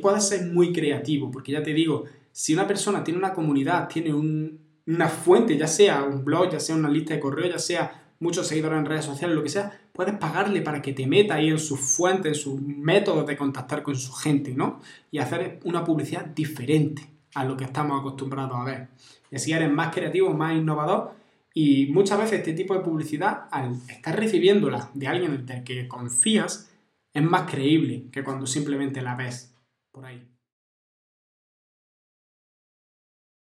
puedes ser muy creativo, porque ya te digo, si una persona tiene una comunidad, tiene una fuente, ya sea un blog, ya sea una lista de correo, ya sea muchos seguidores en redes sociales, lo que sea, puedes pagarle para que te meta ahí en sus fuentes, en sus métodos de contactar con su gente, ¿no? Y hacer una publicidad diferente a lo que estamos acostumbrados a ver. Y así eres más creativo, más innovador y muchas veces este tipo de publicidad, al estar recibiéndola de alguien del que confías, es más creíble que cuando simplemente la ves por ahí.